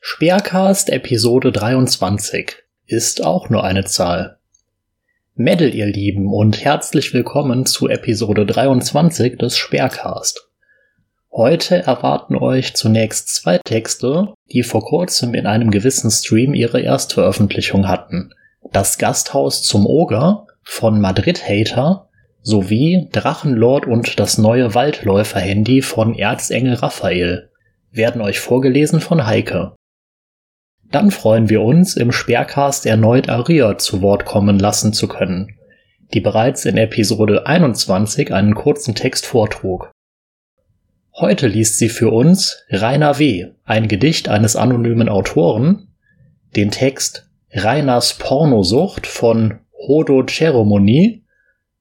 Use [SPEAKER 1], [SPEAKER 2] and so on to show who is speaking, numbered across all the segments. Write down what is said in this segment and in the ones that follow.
[SPEAKER 1] Speercast Episode 23 ist auch nur eine Zahl. Medal, ihr Lieben, und herzlich willkommen zu Episode 23 des Speercast. Heute erwarten euch zunächst zwei Texte, die vor kurzem in einem gewissen Stream ihre Erstveröffentlichung hatten. Das Gasthaus zum Oger von Madrid Hater sowie Drachenlord und das neue Waldläufer-Handy von Erzengel Raphael werden euch vorgelesen von Heike. Dann freuen wir uns, im Sperrcast erneut Aria zu Wort kommen lassen zu können, die bereits in Episode 21 einen kurzen Text vortrug. Heute liest sie für uns Rainer W., ein Gedicht eines anonymen Autoren, den Text Rainers Pornosucht von Hodo Ceremonie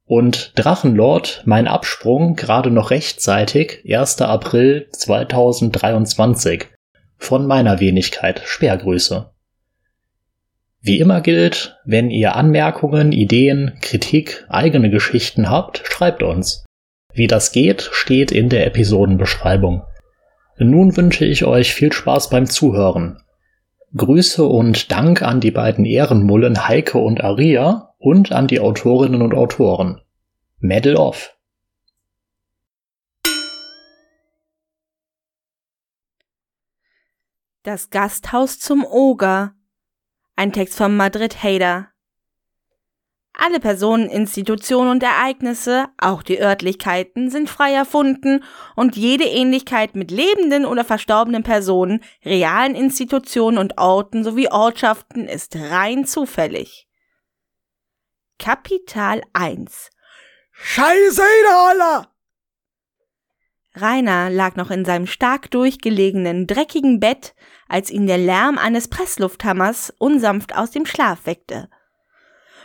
[SPEAKER 1] und Drachenlord, mein Absprung gerade noch rechtzeitig, 1. April 2023 von meiner Wenigkeit Sperrgrüße. Wie immer gilt, wenn ihr Anmerkungen, Ideen, Kritik, eigene Geschichten habt, schreibt uns. Wie das geht, steht in der Episodenbeschreibung. Nun wünsche ich euch viel Spaß beim Zuhören. Grüße und Dank an die beiden Ehrenmullen Heike und Aria und an die Autorinnen und Autoren. Medal off!
[SPEAKER 2] Das Gasthaus zum Oger. Ein Text von Madrid Hader. Alle Personen, Institutionen und Ereignisse, auch die Örtlichkeiten, sind frei erfunden und jede Ähnlichkeit mit lebenden oder verstorbenen Personen, realen Institutionen und Orten sowie Ortschaften ist rein zufällig. Kapital 1
[SPEAKER 3] Scheiße, Alter!
[SPEAKER 2] Rainer lag noch in seinem stark durchgelegenen, dreckigen Bett, als ihn der Lärm eines Presslufthammers unsanft aus dem Schlaf weckte.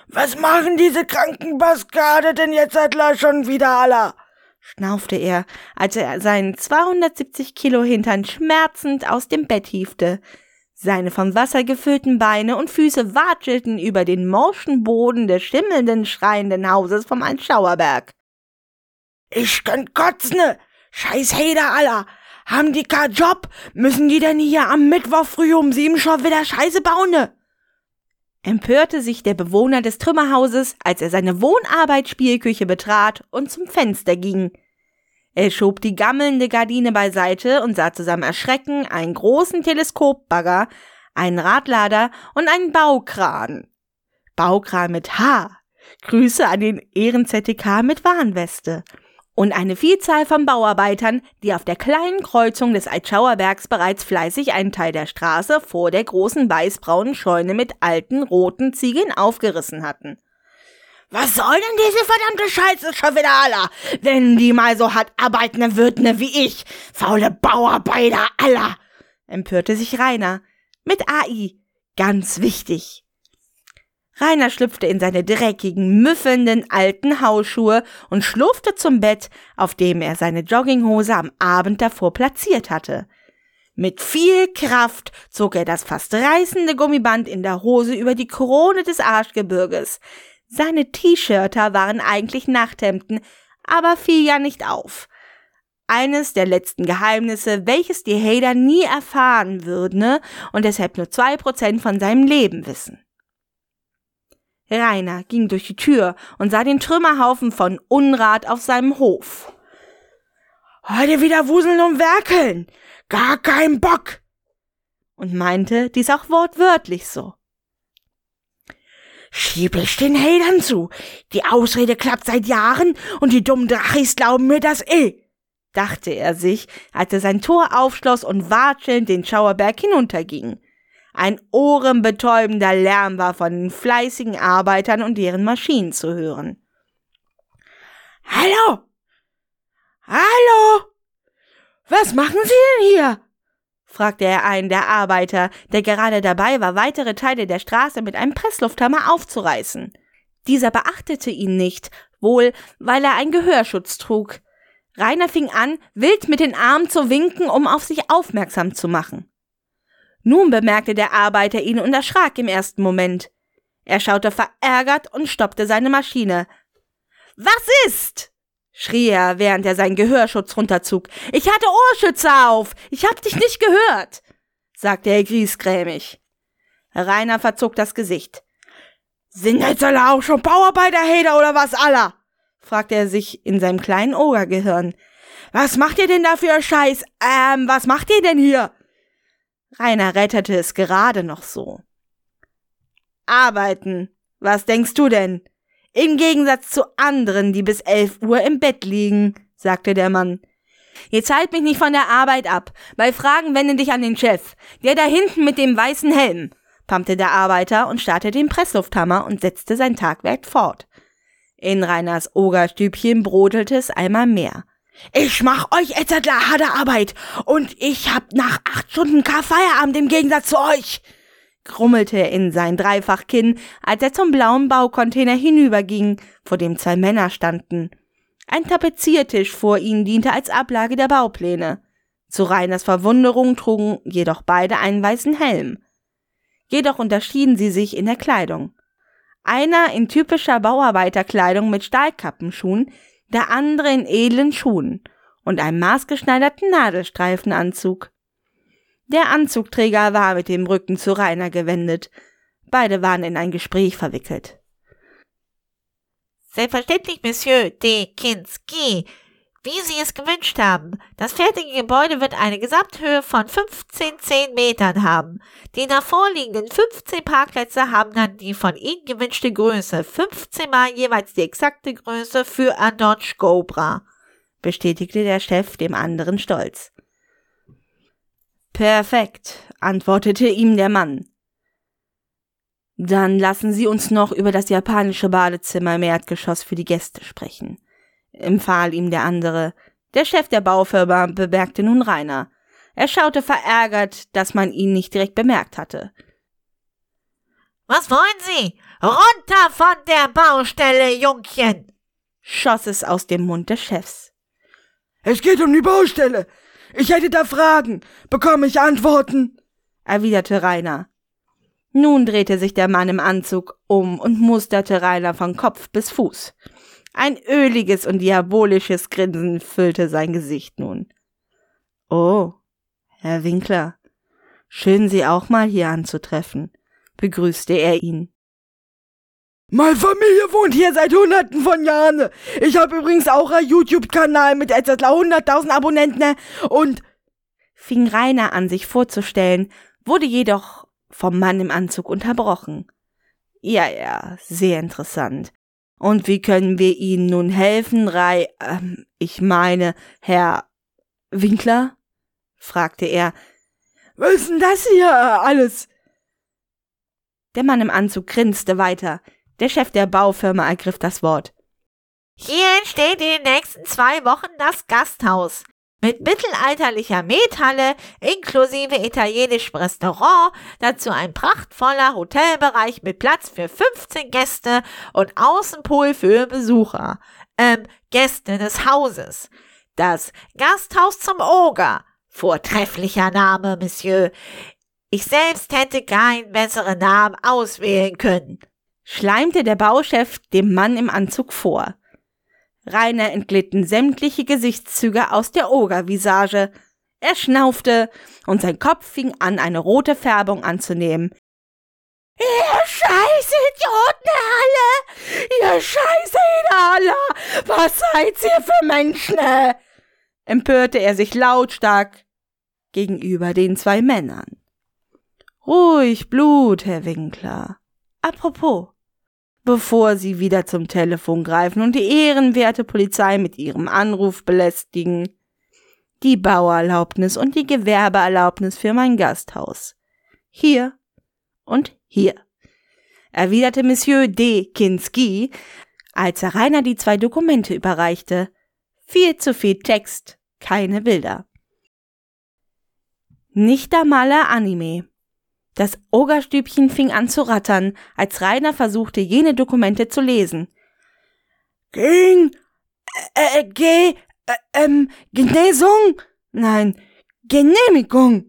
[SPEAKER 3] Was machen diese kranken Baskade denn jetzt seit schon wieder aller?
[SPEAKER 2] schnaufte er, als er seinen 270 Kilo Hintern schmerzend aus dem Bett hiefte. Seine vom Wasser gefüllten Beine und Füße watschelten über den morschen Boden des schimmelnden, schreienden Hauses vom Altschauerberg.
[SPEAKER 3] Ich könnt kotzne! Scheiß Heder aller! Haben die keinen Job? Müssen die denn hier am Mittwoch früh um sieben schon wieder Scheiße bauen?
[SPEAKER 2] Empörte sich der Bewohner des Trümmerhauses, als er seine Wohnarbeitsspielküche betrat und zum Fenster ging. Er schob die gammelnde Gardine beiseite und sah zu seinem Erschrecken einen großen Teleskopbagger, einen Radlader und einen Baukran. Baukran mit H. Grüße an den Ehren-ZTK mit Warnweste und eine Vielzahl von Bauarbeitern, die auf der kleinen Kreuzung des Altschauerbergs bereits fleißig einen Teil der Straße vor der großen weißbraunen Scheune mit alten roten Ziegeln aufgerissen hatten.
[SPEAKER 3] Was soll denn diese verdammte Scheiße schon wieder aller? Wenn die mal so hart arbeiten würden ne, wie ich. Faule Bauarbeiter aller.
[SPEAKER 2] empörte sich Rainer. Mit AI. Ganz wichtig. Rainer schlüpfte in seine dreckigen, müffelnden alten Hausschuhe und schlurfte zum Bett, auf dem er seine Jogginghose am Abend davor platziert hatte. Mit viel Kraft zog er das fast reißende Gummiband in der Hose über die Krone des Arschgebirges. Seine T-Shirter waren eigentlich Nachthemden, aber fiel ja nicht auf. Eines der letzten Geheimnisse, welches die Hader nie erfahren würden und deshalb nur zwei Prozent von seinem Leben wissen. Rainer ging durch die Tür und sah den Trümmerhaufen von Unrat auf seinem Hof.
[SPEAKER 3] Heute wieder wuseln und werkeln. Gar kein Bock.
[SPEAKER 2] Und meinte dies auch wortwörtlich so.
[SPEAKER 3] Schieb ich den Hatern zu. Die Ausrede klappt seit Jahren und die dummen Drachis glauben mir das eh,
[SPEAKER 2] dachte er sich, als er sein Tor aufschloss und watschelnd den Schauerberg hinunterging. Ein ohrenbetäubender Lärm war von den fleißigen Arbeitern und deren Maschinen zu hören.
[SPEAKER 3] Hallo? Hallo? Was machen Sie denn hier?
[SPEAKER 2] Fragte er einen der Arbeiter, der gerade dabei war, weitere Teile der Straße mit einem Presslufthammer aufzureißen. Dieser beachtete ihn nicht, wohl weil er einen Gehörschutz trug. Rainer fing an, wild mit den Armen zu winken, um auf sich aufmerksam zu machen. Nun bemerkte der Arbeiter ihn und erschrak im ersten Moment. Er schaute verärgert und stoppte seine Maschine. Was ist? Schrie er, während er seinen Gehörschutz runterzog. Ich hatte Ohrschütze auf. Ich hab dich nicht gehört. sagte er griesgrämig. Rainer verzog das Gesicht.
[SPEAKER 3] Sind jetzt alle auch schon Bauarbeiterheder oder was aller?
[SPEAKER 2] fragte er sich in seinem kleinen Ogergehirn.
[SPEAKER 3] Was macht ihr denn da für Scheiß? Ähm, was macht ihr denn hier?
[SPEAKER 2] Rainer rettete es gerade noch so. Arbeiten. Was denkst du denn? Im Gegensatz zu anderen, die bis elf Uhr im Bett liegen, sagte der Mann. Jetzt halt mich nicht von der Arbeit ab. Bei Fragen wende dich an den Chef. Der da hinten mit dem weißen Helm, pumpte der Arbeiter und startete den Presslufthammer und setzte sein Tagwerk fort. In Reiners Ogerstübchen brodelte es einmal mehr.
[SPEAKER 3] Ich mach euch jetzt harte Arbeit und ich hab nach acht Stunden K Feierabend im Gegensatz zu euch
[SPEAKER 2] grummelte er in sein Dreifachkinn, als er zum blauen Baucontainer hinüberging, vor dem zwei Männer standen. Ein Tapeziertisch vor ihnen diente als Ablage der Baupläne. Zu Reiners Verwunderung trugen jedoch beide einen weißen Helm. Jedoch unterschieden sie sich in der Kleidung. Einer in typischer Bauarbeiterkleidung mit Stahlkappenschuhen, der andere in edlen Schuhen und einem maßgeschneiderten Nadelstreifenanzug. Der Anzugträger war mit dem Rücken zu Rainer gewendet. Beide waren in ein Gespräch verwickelt.
[SPEAKER 4] Selbstverständlich, Monsieur de Kinski. Wie Sie es gewünscht haben. Das fertige Gebäude wird eine Gesamthöhe von 15 10 Metern haben. Die davor liegenden 15 Parkplätze haben dann die von Ihnen gewünschte Größe. 15 mal jeweils die exakte Größe für ein Dodge Cobra, bestätigte der Chef dem anderen stolz.
[SPEAKER 2] Perfekt, antwortete ihm der Mann. Dann lassen Sie uns noch über das japanische Badezimmer im Erdgeschoss für die Gäste sprechen, empfahl ihm der andere. Der Chef der Baufirma bemerkte nun Rainer. Er schaute verärgert, dass man ihn nicht direkt bemerkt hatte.
[SPEAKER 4] Was wollen Sie? Runter von der Baustelle, Jungchen!
[SPEAKER 2] schoss es aus dem Mund des Chefs.
[SPEAKER 3] Es geht um die Baustelle. Ich hätte da Fragen. Bekomme ich Antworten?
[SPEAKER 2] erwiderte Rainer. Nun drehte sich der Mann im Anzug um und musterte Rainer von Kopf bis Fuß. Ein öliges und diabolisches Grinsen füllte sein Gesicht nun. Oh, Herr Winkler, schön Sie auch mal hier anzutreffen, begrüßte er ihn.
[SPEAKER 3] Meine Familie wohnt hier seit hunderten von Jahren. Ich habe übrigens auch einen YouTube-Kanal mit etwa 100.000 Abonnenten und
[SPEAKER 2] fing Rainer an, sich vorzustellen, wurde jedoch vom Mann im Anzug unterbrochen. Ja, ja, sehr interessant. Und wie können wir Ihnen nun helfen, Rai, ähm, ich meine, Herr Winkler? fragte er.
[SPEAKER 3] Was ist denn das hier alles?
[SPEAKER 2] Der Mann im Anzug grinste weiter. Der Chef der Baufirma ergriff das Wort.
[SPEAKER 4] Hier entsteht in den nächsten zwei Wochen das Gasthaus. Mit mittelalterlicher Methalle inklusive italienischem Restaurant, dazu ein prachtvoller Hotelbereich mit Platz für 15 Gäste und Außenpool für Besucher. Ähm, Gäste des Hauses. Das Gasthaus zum Oger. Vortrefflicher Name, Monsieur. Ich selbst hätte keinen besseren Namen auswählen können
[SPEAKER 2] schleimte der Bauchef dem Mann im Anzug vor. Rainer entglitten sämtliche Gesichtszüge aus der Ogervisage. Er schnaufte und sein Kopf fing an, eine rote Färbung anzunehmen.
[SPEAKER 3] Ihr scheiß Idioten alle! Ihr scheiß alle! Was seid ihr für Menschen?
[SPEAKER 2] empörte er sich lautstark gegenüber den zwei Männern. Ruhig Blut, Herr Winkler. Apropos, bevor sie wieder zum Telefon greifen und die ehrenwerte Polizei mit ihrem Anruf belästigen. Die Bauerlaubnis und die Gewerbeerlaubnis für mein Gasthaus. Hier und hier, erwiderte Monsieur D. Kinski, als er Rainer die zwei Dokumente überreichte. Viel zu viel Text, keine Bilder. Nicht einmal Anime. Das Ogerstübchen fing an zu rattern, als Rainer versuchte, jene Dokumente zu lesen.
[SPEAKER 3] Ging, äh, äh Ge, äh, ähm, Genesung? Nein, Genehmigung,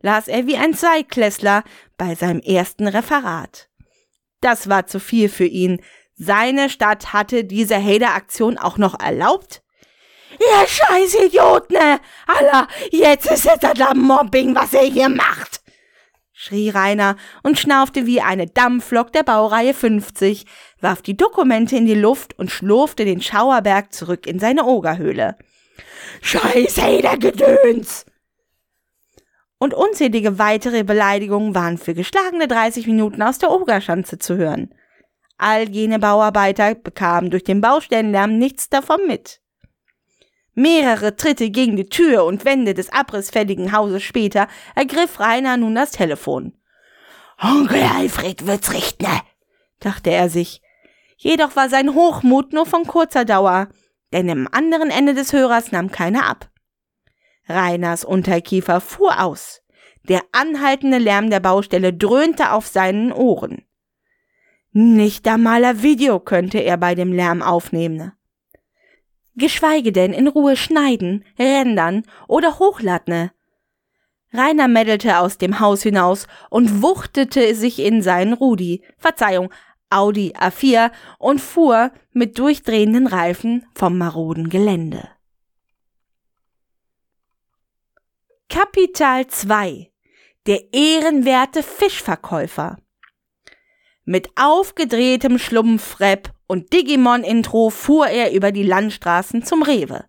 [SPEAKER 2] las er wie ein Zweiklässler bei seinem ersten Referat. Das war zu viel für ihn. Seine Stadt hatte diese Hader-Aktion auch noch erlaubt?
[SPEAKER 3] Ihr scheiß Idioten! Allah, jetzt ist es das Mobbing, was ihr hier macht!
[SPEAKER 2] Schrie Rainer und schnaufte wie eine Dampflok der Baureihe 50, warf die Dokumente in die Luft und schlurfte den Schauerberg zurück in seine Ogerhöhle.
[SPEAKER 3] Scheiß Gedöns!
[SPEAKER 2] Und unzählige weitere Beleidigungen waren für geschlagene 30 Minuten aus der Ogerschanze zu hören. All jene Bauarbeiter bekamen durch den Baustellenlärm nichts davon mit. Mehrere Tritte gegen die Tür und Wände des abrissfälligen Hauses später ergriff Rainer nun das Telefon.
[SPEAKER 3] Onkel Alfred wird's richten,
[SPEAKER 2] dachte er sich. Jedoch war sein Hochmut nur von kurzer Dauer, denn im anderen Ende des Hörers nahm keiner ab. Rainers Unterkiefer fuhr aus. Der anhaltende Lärm der Baustelle dröhnte auf seinen Ohren. Nicht einmal ein Video könnte er bei dem Lärm aufnehmen geschweige denn in Ruhe schneiden, rendern oder hochladen. Rainer meddelte aus dem Haus hinaus und wuchtete sich in seinen Rudi, Verzeihung, Audi A4 und fuhr mit durchdrehenden Reifen vom maroden Gelände. Kapital 2 Der ehrenwerte Fischverkäufer Mit aufgedrehtem Schlumpfrepp und Digimon-Intro fuhr er über die Landstraßen zum Rewe.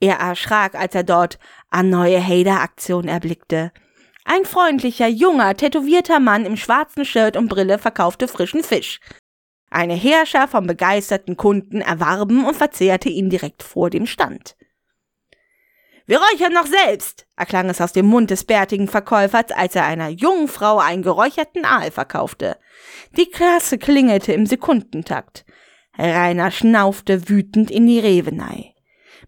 [SPEAKER 2] Er erschrak, als er dort eine neue Hader-Aktion erblickte. Ein freundlicher, junger, tätowierter Mann im schwarzen Shirt und Brille verkaufte frischen Fisch. Eine Herrscher von begeisterten Kunden erwarben und verzehrte ihn direkt vor dem Stand. Wir räuchern noch selbst, erklang es aus dem Mund des bärtigen Verkäufers, als er einer jungen Frau einen geräucherten Aal verkaufte. Die Klasse klingelte im Sekundentakt. Rainer schnaufte wütend in die Revenei.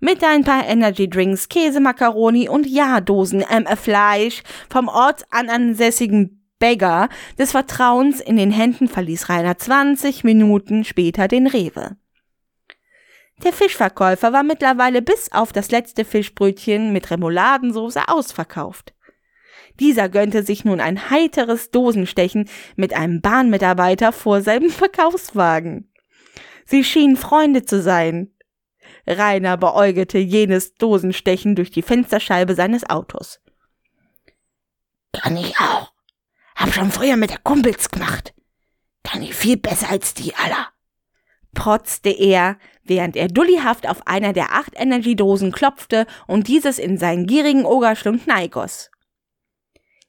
[SPEAKER 2] Mit ein paar Energy Drinks, Käsemakaroni und Jahrdosen MF Fleisch vom ortsansässigen Bäcker des Vertrauens in den Händen verließ Rainer 20 Minuten später den Rewe. Der Fischverkäufer war mittlerweile bis auf das letzte Fischbrötchen mit Remouladensoße ausverkauft. Dieser gönnte sich nun ein heiteres Dosenstechen mit einem Bahnmitarbeiter vor seinem Verkaufswagen. Sie schienen Freunde zu sein. Rainer beäugelte jenes Dosenstechen durch die Fensterscheibe seines Autos.
[SPEAKER 3] Kann ich auch. Hab schon früher mit der Kumpels gemacht. Kann ich viel besser als die aller.
[SPEAKER 2] Protzte er, während er dullihaft auf einer der acht Energy-Dosen klopfte und dieses in seinen gierigen Ogerschlund neigoss.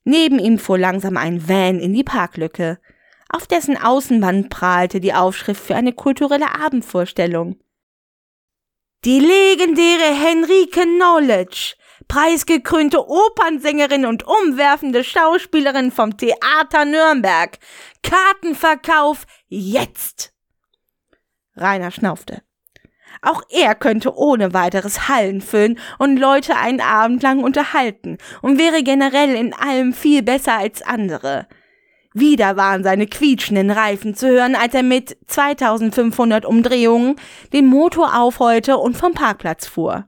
[SPEAKER 2] Neben ihm fuhr langsam ein Van in die Parklücke. Auf dessen Außenwand prahlte die Aufschrift für eine kulturelle Abendvorstellung. Die legendäre Henrike Knowledge, preisgekrönte Opernsängerin und umwerfende Schauspielerin vom Theater Nürnberg. Kartenverkauf jetzt! Rainer schnaufte. Auch er könnte ohne weiteres Hallen füllen und Leute einen Abend lang unterhalten und wäre generell in allem viel besser als andere. Wieder waren seine quietschenden Reifen zu hören, als er mit 2500 Umdrehungen den Motor aufheulte und vom Parkplatz fuhr.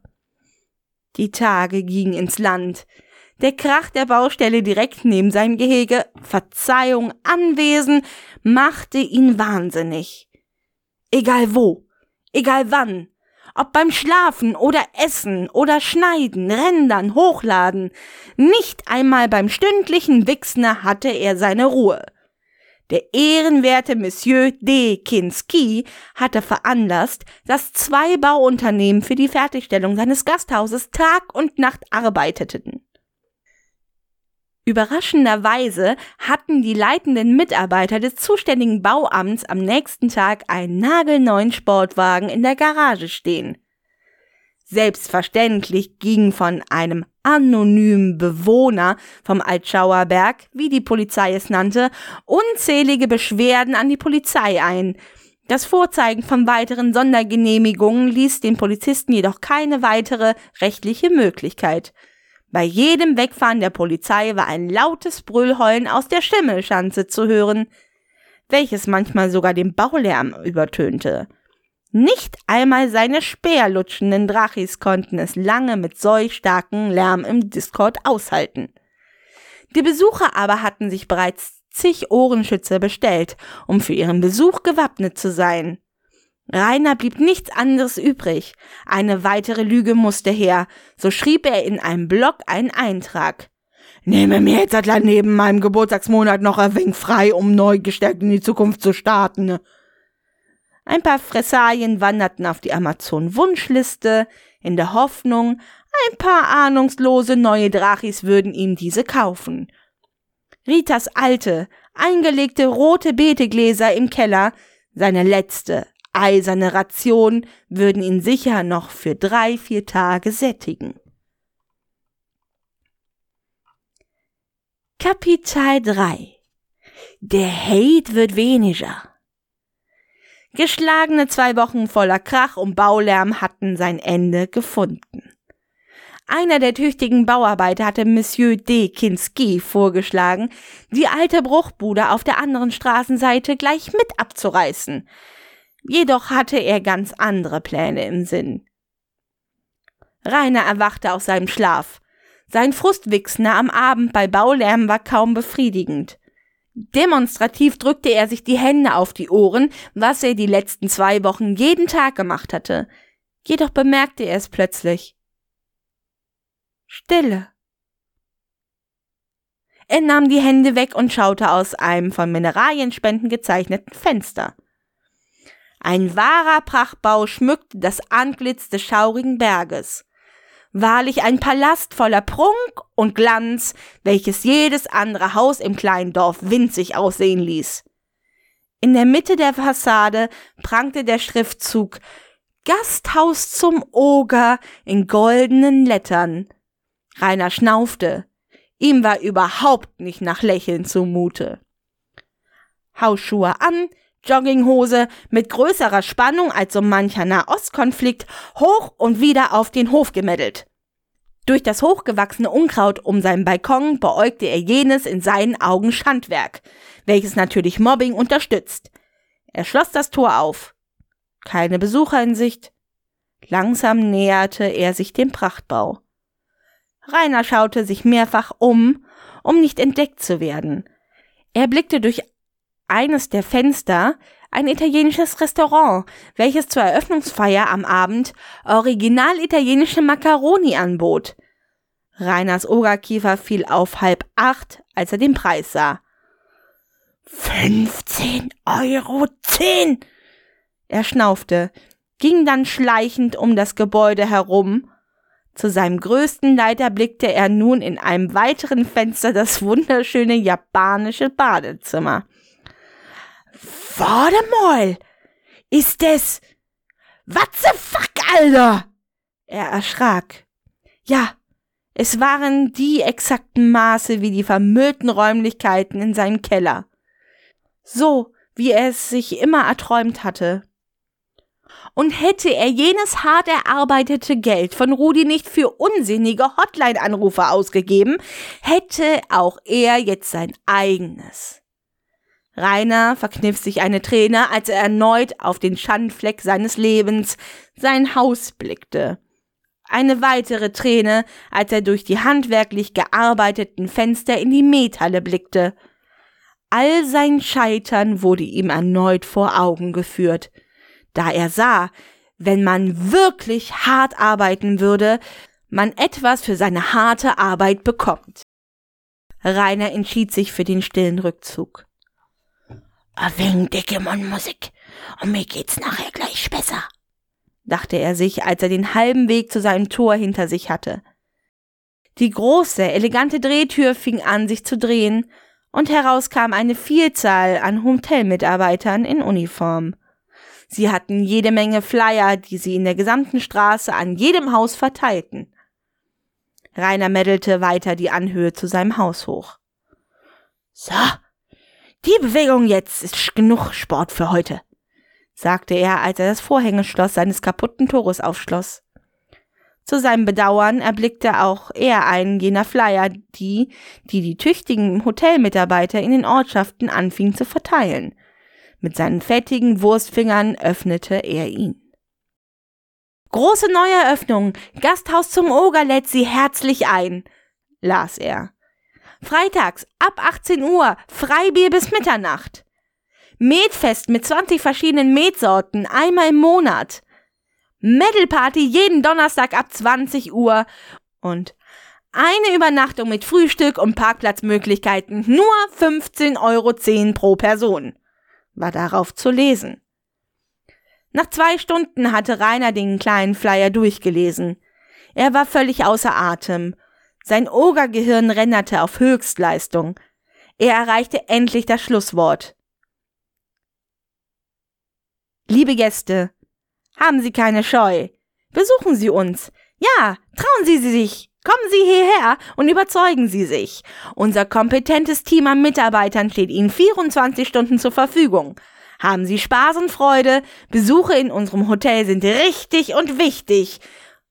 [SPEAKER 2] Die Tage gingen ins Land. Der Krach der Baustelle direkt neben seinem Gehege, Verzeihung, Anwesen, machte ihn wahnsinnig. Egal wo, egal wann, ob beim Schlafen oder Essen oder Schneiden, Rändern, Hochladen, nicht einmal beim stündlichen Wichsner hatte er seine Ruhe. Der ehrenwerte Monsieur D. Kinski hatte veranlasst, dass zwei Bauunternehmen für die Fertigstellung seines Gasthauses Tag und Nacht arbeiteten. Überraschenderweise hatten die leitenden Mitarbeiter des zuständigen Bauamts am nächsten Tag einen nagelneuen Sportwagen in der Garage stehen. Selbstverständlich ging von einem anonymen Bewohner vom Altschauerberg, wie die Polizei es nannte, unzählige Beschwerden an die Polizei ein. Das Vorzeigen von weiteren Sondergenehmigungen ließ den Polizisten jedoch keine weitere rechtliche Möglichkeit. Bei jedem Wegfahren der Polizei war ein lautes Brüllheulen aus der Schimmelschanze zu hören, welches manchmal sogar den Baulärm übertönte. Nicht einmal seine speerlutschenden Drachis konnten es lange mit solch starkem Lärm im Discord aushalten. Die Besucher aber hatten sich bereits zig Ohrenschützer bestellt, um für ihren Besuch gewappnet zu sein. Rainer blieb nichts anderes übrig. Eine weitere Lüge musste her. So schrieb er in einem Blog einen Eintrag.
[SPEAKER 3] nehme mir jetzt neben meinem Geburtstagsmonat noch ein wenig frei, um neu gestärkt in die Zukunft zu starten.
[SPEAKER 2] Ein paar Fressalien wanderten auf die Amazon-Wunschliste, in der Hoffnung, ein paar ahnungslose neue Drachis würden ihm diese kaufen. Ritas alte, eingelegte rote Beetegläser im Keller, seine letzte eiserne Ration, würden ihn sicher noch für drei, vier Tage sättigen. Kapitel 3 Der Hate wird weniger. Geschlagene zwei Wochen voller Krach und Baulärm hatten sein Ende gefunden. Einer der tüchtigen Bauarbeiter hatte Monsieur D. Kinski vorgeschlagen, die alte Bruchbude auf der anderen Straßenseite gleich mit abzureißen. Jedoch hatte er ganz andere Pläne im Sinn. Rainer erwachte aus seinem Schlaf. Sein Frustwichsner am Abend bei Baulärm war kaum befriedigend. Demonstrativ drückte er sich die Hände auf die Ohren, was er die letzten zwei Wochen jeden Tag gemacht hatte. Jedoch bemerkte er es plötzlich. Stille. Er nahm die Hände weg und schaute aus einem von Mineralienspenden gezeichneten Fenster. Ein wahrer Prachtbau schmückte das Antlitz des schaurigen Berges. Wahrlich ein Palast voller Prunk und Glanz, welches jedes andere Haus im kleinen Dorf winzig aussehen ließ. In der Mitte der Fassade prangte der Schriftzug Gasthaus zum Oger in goldenen Lettern. Rainer schnaufte. Ihm war überhaupt nicht nach Lächeln zumute. Hausschuhe an, Jogginghose mit größerer Spannung als so mancher Nahostkonflikt hoch und wieder auf den Hof gemeddelt. Durch das hochgewachsene Unkraut um seinen Balkon beäugte er jenes in seinen Augen Schandwerk, welches natürlich Mobbing unterstützt. Er schloss das Tor auf. Keine Besucher in Sicht. Langsam näherte er sich dem Prachtbau. Rainer schaute sich mehrfach um, um nicht entdeckt zu werden. Er blickte durch eines der Fenster ein italienisches Restaurant, welches zur Eröffnungsfeier am Abend original italienische Macaroni anbot. Reiners Ogerkiefer fiel auf halb acht, als er den Preis sah. 15 Euro zehn! Er schnaufte, ging dann schleichend um das Gebäude herum zu seinem größten Leid erblickte er nun in einem weiteren Fenster das wunderschöne japanische Badezimmer.
[SPEAKER 3] Warte mal! Ist es. What the fuck, Alter?
[SPEAKER 2] Er erschrak. Ja, es waren die exakten Maße wie die vermüllten Räumlichkeiten in seinem Keller. So, wie er es sich immer erträumt hatte. Und hätte er jenes hart erarbeitete Geld von Rudi nicht für unsinnige Hotline-Anrufe ausgegeben, hätte auch er jetzt sein eigenes. Rainer verkniff sich eine Träne, als er erneut auf den Schandfleck seines Lebens, sein Haus blickte. Eine weitere Träne, als er durch die handwerklich gearbeiteten Fenster in die Methalle blickte. All sein Scheitern wurde ihm erneut vor Augen geführt da er sah, wenn man wirklich hart arbeiten würde, man etwas für seine harte Arbeit bekommt. Rainer entschied sich für den stillen Rückzug.
[SPEAKER 3] Wegen Digimon-Musik und mir geht's nachher gleich besser,
[SPEAKER 2] dachte er sich, als er den halben Weg zu seinem Tor hinter sich hatte. Die große, elegante Drehtür fing an, sich zu drehen, und heraus kam eine Vielzahl an Hotelmitarbeitern in Uniform. Sie hatten jede Menge Flyer, die sie in der gesamten Straße an jedem Haus verteilten. Rainer meddelte weiter die Anhöhe zu seinem Haus hoch.
[SPEAKER 3] So, die Bewegung jetzt ist genug Sport für heute, sagte er, als er das Vorhängeschloss seines kaputten Tores aufschloss.
[SPEAKER 2] Zu seinem Bedauern erblickte auch er einen jener Flyer, die, die die tüchtigen Hotelmitarbeiter in den Ortschaften anfingen zu verteilen. Mit seinen fettigen Wurstfingern öffnete er ihn. Große Neueröffnung. Gasthaus zum Oger lädt Sie herzlich ein, las er. Freitags ab 18 Uhr, Freibier bis Mitternacht. Metfest mit 20 verschiedenen Metsorten, einmal im Monat. Metalparty jeden Donnerstag ab 20 Uhr und Eine Übernachtung mit Frühstück und Parkplatzmöglichkeiten nur 15,10 Euro pro Person. War darauf zu lesen. Nach zwei Stunden hatte Rainer den kleinen Flyer durchgelesen. Er war völlig außer Atem. Sein Ogergehirn rennerte auf Höchstleistung. Er erreichte endlich das Schlusswort. Liebe Gäste, haben Sie keine Scheu. Besuchen Sie uns. Ja, trauen Sie sich. Kommen Sie hierher und überzeugen Sie sich. Unser kompetentes Team an Mitarbeitern steht Ihnen 24 Stunden zur Verfügung. Haben Sie Spaß und Freude? Besuche in unserem Hotel sind richtig und wichtig.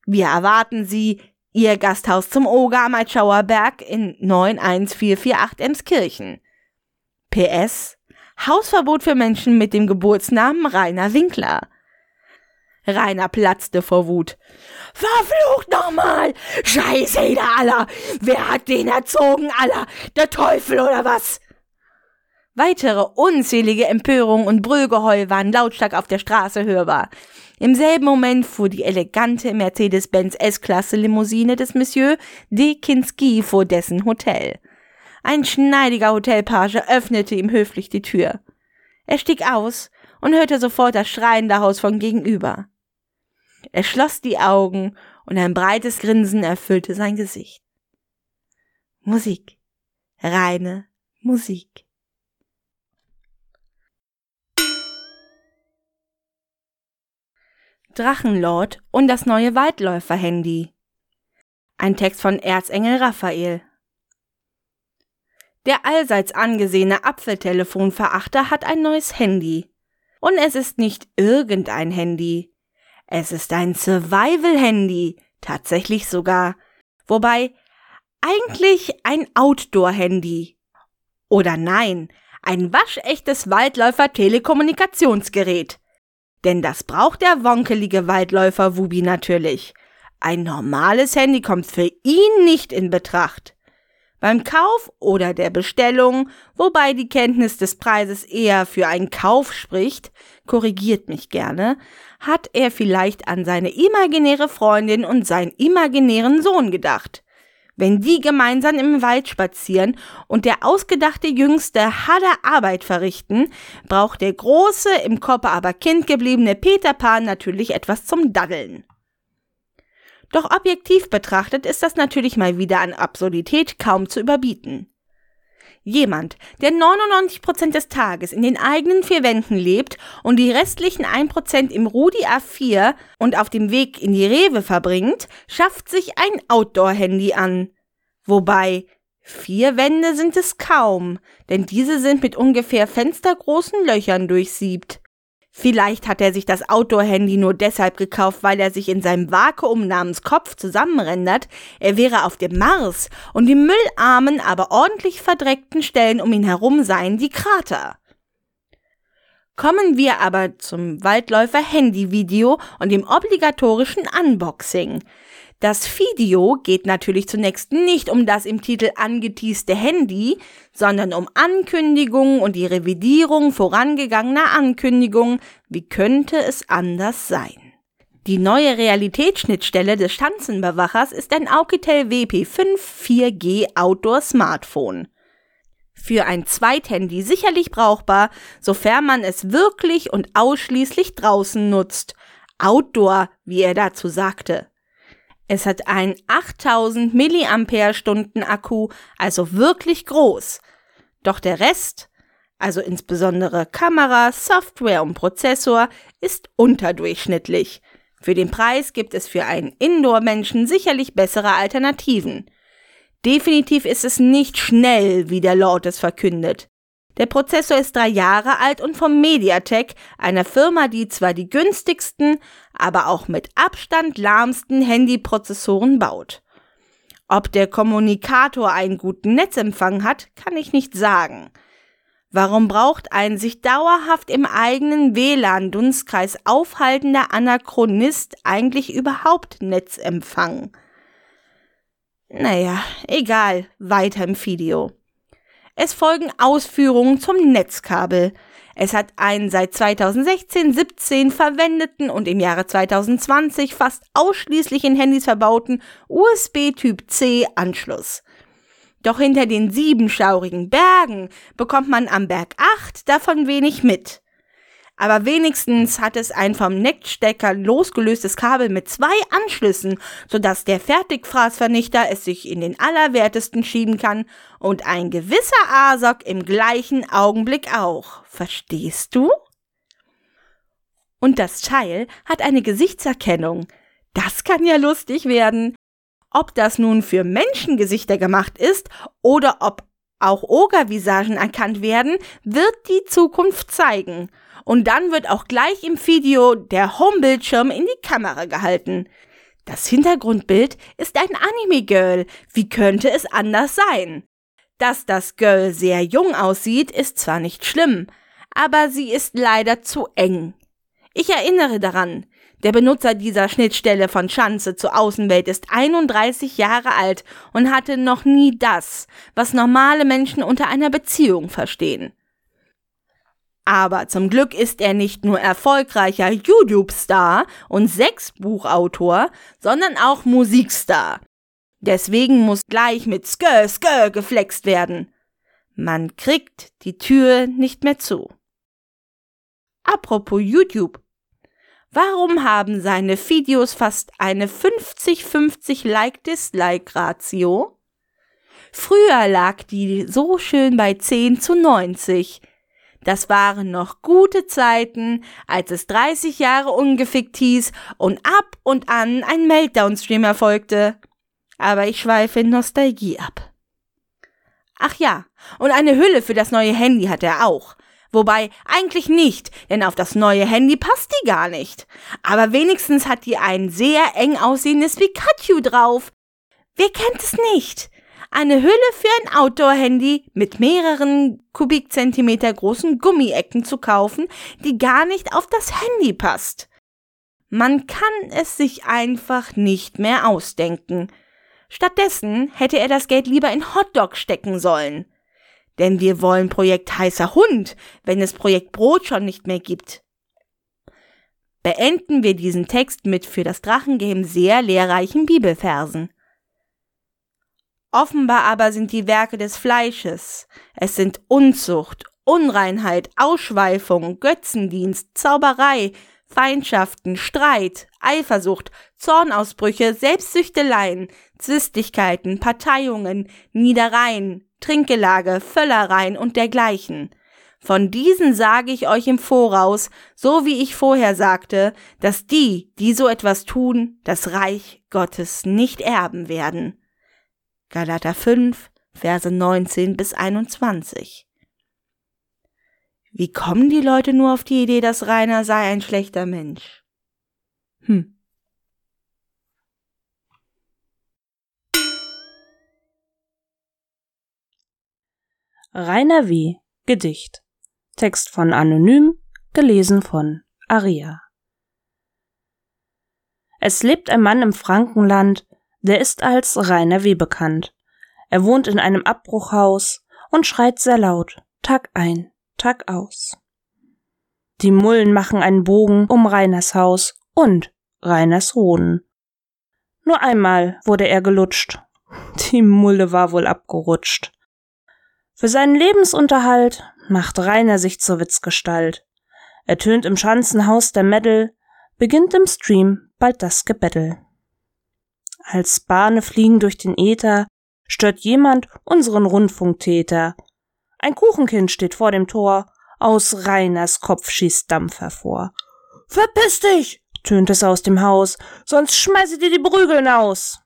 [SPEAKER 2] Wir erwarten Sie, Ihr Gasthaus zum Oger am Altschauer Berg in 91448 Emskirchen. PS Hausverbot für Menschen mit dem Geburtsnamen Rainer Winkler. Rainer platzte vor Wut.
[SPEAKER 3] Verflucht nochmal! Scheiße, da aller! Wer hat den erzogen, aller? Der Teufel oder was?
[SPEAKER 2] Weitere unzählige Empörungen und Brüllgeheul waren lautstark auf der Straße hörbar. Im selben Moment fuhr die elegante Mercedes-Benz S-Klasse Limousine des Monsieur de Kinski vor dessen Hotel. Ein schneidiger Hotelpage öffnete ihm höflich die Tür. Er stieg aus und hörte sofort das schreiende Haus von gegenüber. Er schloss die Augen und ein breites Grinsen erfüllte sein Gesicht. Musik. Reine Musik. Drachenlord und das neue Waldläufer-Handy. Ein Text von Erzengel Raphael. Der allseits angesehene Apfeltelefonverachter hat ein neues Handy. Und es ist nicht irgendein Handy. Es ist ein Survival-Handy, tatsächlich sogar. Wobei eigentlich ein Outdoor-Handy. Oder nein, ein waschechtes Waldläufer-Telekommunikationsgerät. Denn das braucht der wonkelige Waldläufer Wubi natürlich. Ein normales Handy kommt für ihn nicht in Betracht. Beim Kauf oder der Bestellung, wobei die Kenntnis des Preises eher für einen Kauf spricht, korrigiert mich gerne, hat er vielleicht an seine imaginäre Freundin und seinen imaginären Sohn gedacht. Wenn die gemeinsam im Wald spazieren und der ausgedachte Jüngste harte Arbeit verrichten, braucht der große, im Kopf aber Kind gebliebene Peter Pan natürlich etwas zum Daddeln. Doch objektiv betrachtet ist das natürlich mal wieder an Absurdität kaum zu überbieten. Jemand, der 99% des Tages in den eigenen vier Wänden lebt und die restlichen 1% im Rudi A4 und auf dem Weg in die Rewe verbringt, schafft sich ein Outdoor-Handy an. Wobei, vier Wände sind es kaum, denn diese sind mit ungefähr fenstergroßen Löchern durchsiebt. Vielleicht hat er sich das Outdoor-Handy nur deshalb gekauft, weil er sich in seinem Vakuum namens Kopf zusammenrendert. Er wäre auf dem Mars und die müllarmen, aber ordentlich verdreckten Stellen um ihn herum seien die Krater. Kommen wir aber zum Waldläufer-Handy-Video und dem obligatorischen Unboxing. Das Video geht natürlich zunächst nicht um das im Titel angeteaste Handy, sondern um Ankündigungen und die Revidierung vorangegangener Ankündigungen. Wie könnte es anders sein? Die neue Realitätsschnittstelle des Stanzenbewachers ist ein Aukitel WP5 4G Outdoor Smartphone. Für ein Zweithandy sicherlich brauchbar, sofern man es wirklich und ausschließlich draußen nutzt. Outdoor, wie er dazu sagte. Es hat einen 8000 Milliampere-Stunden Akku, also wirklich groß. Doch der Rest, also insbesondere Kamera, Software und Prozessor, ist unterdurchschnittlich. Für den Preis gibt es für einen Indoor-Menschen sicherlich bessere Alternativen. Definitiv ist es nicht schnell, wie der Lord es verkündet. Der Prozessor ist drei Jahre alt und vom Mediatek, einer Firma, die zwar die günstigsten, aber auch mit Abstand lahmsten Handyprozessoren baut. Ob der Kommunikator einen guten Netzempfang hat, kann ich nicht sagen. Warum braucht ein sich dauerhaft im eigenen WLAN-Dunstkreis aufhaltender Anachronist eigentlich überhaupt Netzempfang? Naja, egal, weiter im Video. Es folgen Ausführungen zum Netzkabel. Es hat einen seit 2016-17 verwendeten und im Jahre 2020 fast ausschließlich in Handys verbauten USB-Typ C Anschluss. Doch hinter den sieben schaurigen Bergen bekommt man am Berg 8 davon wenig mit. Aber wenigstens hat es ein vom Netzstecker losgelöstes Kabel mit zwei Anschlüssen, sodass der Fertigfraßvernichter es sich in den Allerwertesten schieben kann und ein gewisser ASOC im gleichen Augenblick auch. Verstehst du? Und das Teil hat eine Gesichtserkennung. Das kann ja lustig werden. Ob das nun für Menschengesichter gemacht ist oder ob auch Ogervisagen erkannt werden, wird die Zukunft zeigen. Und dann wird auch gleich im Video der Homebildschirm in die Kamera gehalten. Das Hintergrundbild ist ein Anime-Girl. Wie könnte es anders sein? Dass das Girl sehr jung aussieht, ist zwar nicht schlimm, aber sie ist leider zu eng. Ich erinnere daran, der Benutzer dieser Schnittstelle von Schanze zur Außenwelt ist 31 Jahre alt und hatte noch nie das, was normale Menschen unter einer Beziehung verstehen. Aber zum Glück ist er nicht nur erfolgreicher YouTube-Star und Sechsbuchautor, sondern auch Musikstar. Deswegen muss gleich mit Skö Skö geflext werden. Man kriegt die Tür nicht mehr zu. Apropos YouTube. Warum haben seine Videos fast eine 50-50 Like-Dislike-Ratio? Früher lag die so schön bei 10 zu 90. Das waren noch gute Zeiten, als es 30 Jahre ungefickt hieß und ab und an ein Meltdown-Stream erfolgte. Aber ich schweife in Nostalgie ab. Ach ja, und eine Hülle für das neue Handy hat er auch. Wobei eigentlich nicht, denn auf das neue Handy passt die gar nicht. Aber wenigstens hat die ein sehr eng aussehendes Pikachu drauf. Wer kennt es nicht? Eine Hülle für ein Outdoor-Handy mit mehreren Kubikzentimeter großen Gummiecken zu kaufen, die gar nicht auf das Handy passt. Man kann es sich einfach nicht mehr ausdenken. Stattdessen hätte er das Geld lieber in Hotdog stecken sollen. Denn wir wollen Projekt heißer Hund, wenn es Projekt Brot schon nicht mehr gibt. Beenden wir diesen Text mit für das Drachengame sehr lehrreichen Bibelversen. Offenbar aber sind die Werke des Fleisches. Es sind Unzucht, Unreinheit, Ausschweifung, Götzendienst, Zauberei, Feindschaften, Streit, Eifersucht, Zornausbrüche, Selbstsüchteleien, Zwistigkeiten, Parteiungen, Niedereien, Trinkgelage, Völlereien und dergleichen. Von diesen sage ich euch im Voraus, so wie ich vorher sagte, dass die, die so etwas tun, das Reich Gottes nicht erben werden. Galater 5, Verse 19 bis 21. Wie kommen die Leute nur auf die Idee, dass Rainer sei ein schlechter Mensch? Hm.
[SPEAKER 5] Rainer W. Gedicht. Text von Anonym, gelesen von Aria. Es lebt ein Mann im Frankenland, der ist als Rainer W. bekannt. Er wohnt in einem Abbruchhaus und schreit sehr laut, Tag ein, Tag aus. Die Mullen machen einen Bogen um Reiners Haus und Reiners Hoden. Nur einmal wurde er gelutscht. Die Mulle war wohl abgerutscht. Für seinen Lebensunterhalt macht Rainer sich zur Witzgestalt. Er tönt im Schanzenhaus der Mädel, beginnt im Stream bald das Gebettel. Als Bahne fliegen durch den Äther, stört jemand unseren Rundfunktäter. Ein Kuchenkind steht vor dem Tor, aus Reiners Kopf schießt Dampf hervor. Verpiss dich! tönt es aus dem Haus, sonst schmeiße dir die Prügeln aus.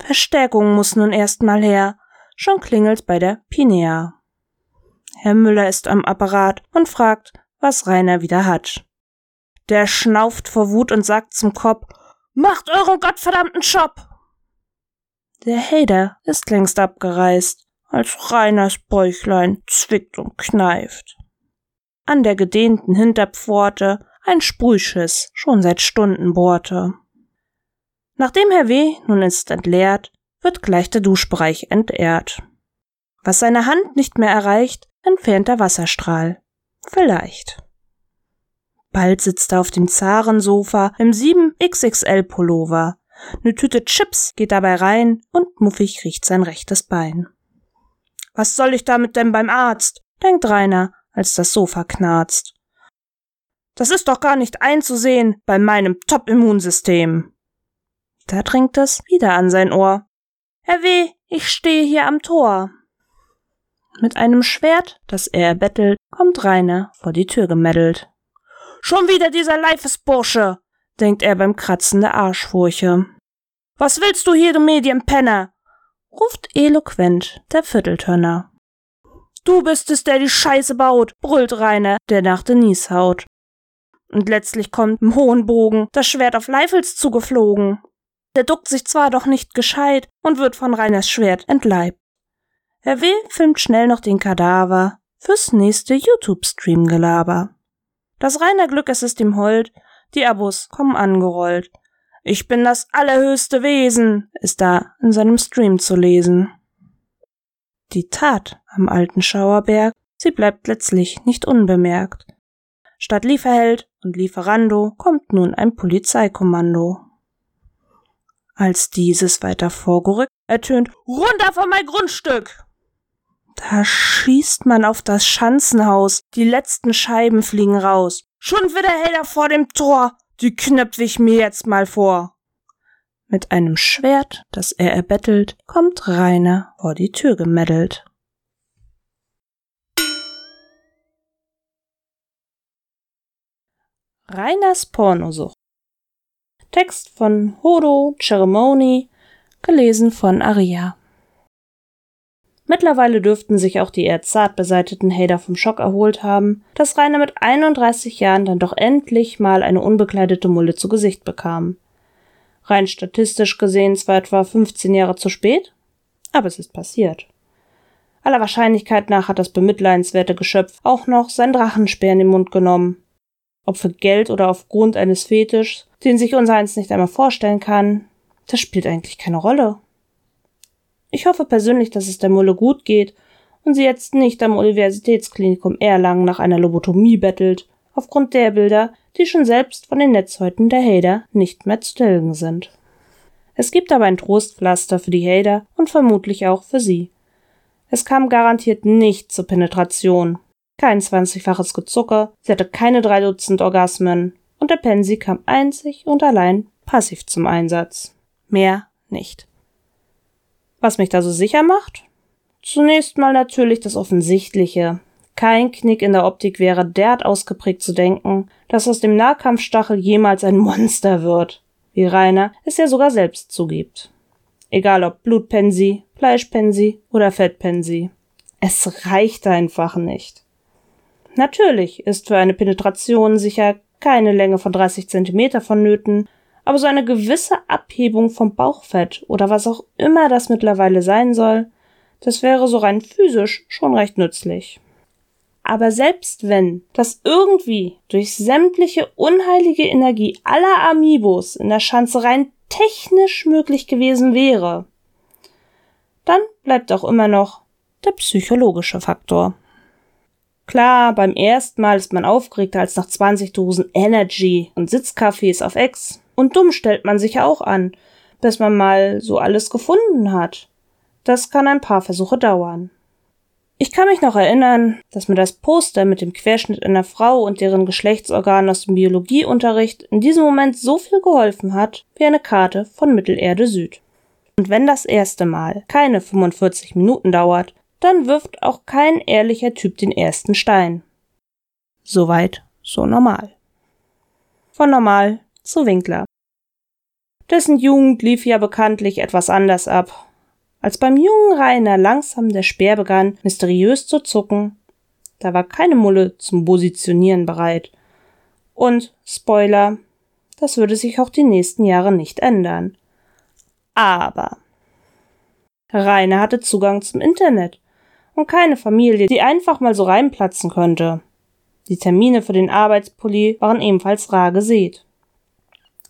[SPEAKER 5] Verstärkung muss nun erstmal her, schon klingelt bei der Pinea. Herr Müller ist am Apparat und fragt, was Rainer wieder hat. Der schnauft vor Wut und sagt zum Kopf, Macht euren gottverdammten Job! Der Hader ist längst abgereist, als Reiners Bäuchlein zwickt und kneift. An der gedehnten Hinterpforte ein Sprühschiss schon seit Stunden bohrte. Nachdem Herr W. nun ist entleert, wird gleich der Duschbereich entehrt. Was seine Hand nicht mehr erreicht, entfernt der Wasserstrahl. Vielleicht. Bald sitzt er auf dem Zarensofa im 7XXL Pullover. Ne Tüte Chips geht dabei rein und muffig riecht sein rechtes Bein. Was soll ich damit denn beim Arzt? denkt Rainer, als das Sofa knarzt. Das ist doch gar nicht einzusehen bei meinem Top-Immunsystem. Da dringt es wieder an sein Ohr. Herr ich stehe hier am Tor. Mit einem Schwert, das er erbettelt, kommt Rainer vor die Tür gemeddelt. Schon wieder dieser Leifesbursche, denkt er beim Kratzen der Arschfurche. Was willst du hier, du Medienpenner? ruft eloquent der Vierteltönner. Du bist es, der die Scheiße baut, brüllt Rainer, der nach Denise haut. Und letztlich kommt im hohen Bogen das Schwert auf Leifels zugeflogen. Der duckt sich zwar doch nicht gescheit und wird von Rainers Schwert entleibt. Herr W. filmt schnell noch den Kadaver fürs nächste YouTube-Stream-Gelaber. Das reiner Glück, es ist ihm hold, die Abos kommen angerollt. Ich bin das allerhöchste Wesen, ist da in seinem Stream zu lesen. Die Tat am alten Schauerberg, sie bleibt letztlich nicht unbemerkt. Statt Lieferheld und Lieferando kommt nun ein Polizeikommando. Als dieses weiter vorgerückt ertönt Runter von mein Grundstück! Da schießt man auf das Schanzenhaus, die letzten Scheiben fliegen raus. Schon wieder Helder vor dem Tor, die knöpf ich mir jetzt mal vor. Mit einem Schwert, das er erbettelt, kommt Rainer vor die Tür gemeddelt. Rainers Pornosucht. Text von Hodo Ceremony, gelesen von Aria. Mittlerweile dürften sich auch die eher zart beseiteten Hater vom Schock erholt haben, dass Rainer mit 31 Jahren dann doch endlich mal eine unbekleidete Mulle zu Gesicht bekam. Rein statistisch gesehen zwar etwa 15 Jahre zu spät, aber es ist passiert. Aller Wahrscheinlichkeit nach hat das bemitleidenswerte Geschöpf auch noch sein Drachenspeer in den Mund genommen ob für Geld oder aufgrund eines Fetischs, den sich unser eins nicht einmal vorstellen kann, das spielt eigentlich keine Rolle. Ich hoffe persönlich, dass es der Mulle gut geht und sie jetzt nicht am Universitätsklinikum Erlangen nach einer Lobotomie bettelt, aufgrund der Bilder, die schon selbst von den Netzhäuten der Hader nicht mehr zu tilgen sind. Es gibt aber ein Trostpflaster für die Hader und vermutlich auch für sie. Es kam garantiert nicht zur Penetration, kein zwanzigfaches Gezucke, sie hatte keine drei Dutzend Orgasmen und der Pensi kam einzig und allein passiv zum Einsatz. Mehr nicht. Was mich da so sicher macht? Zunächst mal natürlich das Offensichtliche. Kein Knick in der Optik wäre derart ausgeprägt zu denken, dass aus dem Nahkampfstachel jemals ein Monster wird, wie Rainer es ja sogar selbst zugibt. Egal ob Blutpensi, Fleischpensi oder Fettpensi. Es reicht einfach nicht. Natürlich ist für eine Penetration sicher keine Länge von 30 Zentimeter vonnöten, aber so eine gewisse Abhebung vom Bauchfett oder was auch immer das mittlerweile sein soll, das wäre so rein physisch schon recht nützlich. Aber selbst wenn das irgendwie durch sämtliche unheilige Energie aller Amiibos in der Schanze rein technisch möglich gewesen wäre, dann bleibt auch immer noch der psychologische Faktor. Klar, beim ersten Mal ist man aufgeregter als nach 20 Dosen Energy und Sitzcafés auf Ex. Und dumm stellt man sich auch an, bis man mal so alles gefunden hat. Das kann ein paar Versuche dauern. Ich kann mich noch erinnern, dass mir das Poster mit dem Querschnitt einer Frau und deren Geschlechtsorganen aus dem Biologieunterricht in diesem Moment so viel geholfen hat wie eine Karte von Mittelerde Süd. Und wenn das erste Mal keine 45 Minuten dauert, dann wirft auch kein ehrlicher Typ den ersten Stein. Soweit, so normal. Von normal zu Winkler. Dessen Jugend lief ja bekanntlich etwas anders ab. Als beim jungen Rainer langsam der Speer begann, mysteriös zu zucken, da war keine Mulle zum Positionieren bereit. Und, Spoiler, das würde sich auch die nächsten Jahre nicht ändern. Aber Rainer hatte Zugang zum Internet und keine Familie, die einfach mal so reinplatzen könnte. Die Termine für den Arbeitspulli waren ebenfalls rar gesät.